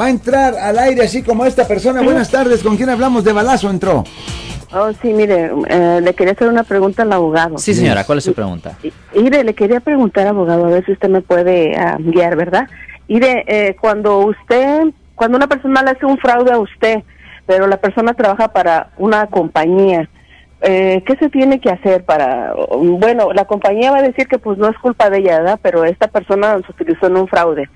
va a entrar al aire así como esta persona. Buenas tardes, ¿con quién hablamos? De balazo entró. Oh, sí, mire, eh, le quería hacer una pregunta al abogado. Sí, señora, ¿cuál es su pregunta? Mire, le quería preguntar, abogado, a ver si usted me puede ah, guiar, ¿verdad? Mire, eh, cuando usted, cuando una persona le hace un fraude a usted, pero la persona trabaja para una compañía, eh, ¿qué se tiene que hacer para, bueno, la compañía va a decir que pues no es culpa de ella, ¿verdad? Pero esta persona se utilizó en un fraude.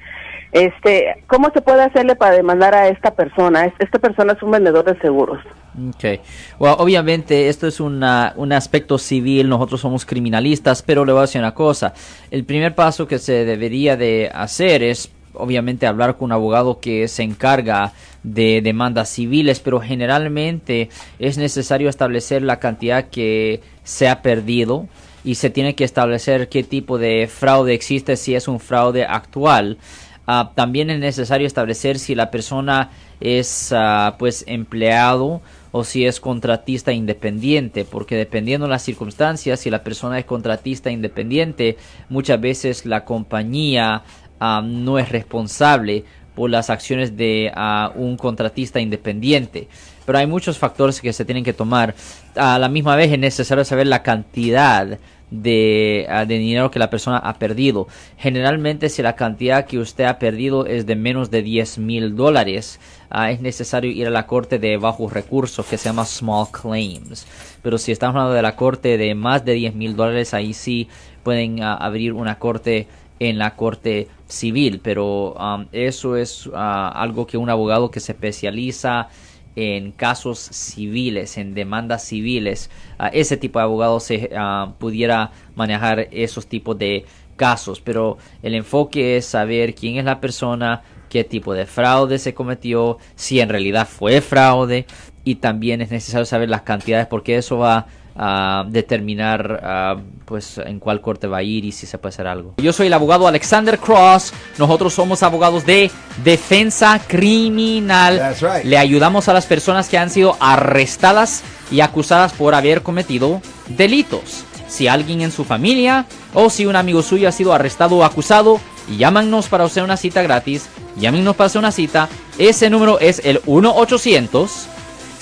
Este, ¿cómo se puede hacerle para demandar a esta persona? Es- Esta persona es un vendedor de seguros. Ok. Well, obviamente esto es una- un aspecto civil, nosotros somos criminalistas, pero le voy a decir una cosa. El primer paso que se debería de hacer es obviamente hablar con un abogado que se encarga de demandas civiles, pero generalmente es necesario establecer la cantidad que se ha perdido y se tiene que establecer qué tipo de fraude existe, si es un fraude actual. Ah, también es necesario establecer si la persona es ah, pues empleado o si es contratista independiente, porque dependiendo de las circunstancias, si la persona es contratista independiente, muchas veces la compañía ah, no es responsable por las acciones de un contratista independiente. Pero hay muchos factores que se tienen que tomar. A la misma vez es necesario saber la cantidad de, ah, de dinero que la persona ha perdido. Generalmente si la cantidad que usted ha perdido es de menos de 10 mil dólares, ah, es necesario ir a la corte de bajos recursos que se llama Small Claims. Pero si estamos hablando de la corte de más de 10 mil dólares, ahí sí pueden ah, abrir una corte en la corte civil. Pero um, eso es ah, algo que un abogado que se especializa en casos civiles, en demandas civiles, ah, ese tipo de abogado se ah, pudiera manejar esos tipos de casos, pero el enfoque es saber quién es la persona, qué tipo de fraude se cometió, si en realidad fue fraude y también es necesario saber las cantidades porque eso va a determinar ah, pues en cuál corte va a ir y si se puede hacer algo. Yo soy el abogado Alexander Cross, nosotros somos abogados de defensa criminal. That's right. Le ayudamos a las personas que han sido arrestadas y acusadas por haber cometido delitos. Si alguien en su familia o si un amigo suyo ha sido arrestado o acusado, llámanos para hacer una cita gratis. Llámenos para hacer una cita. Ese número es el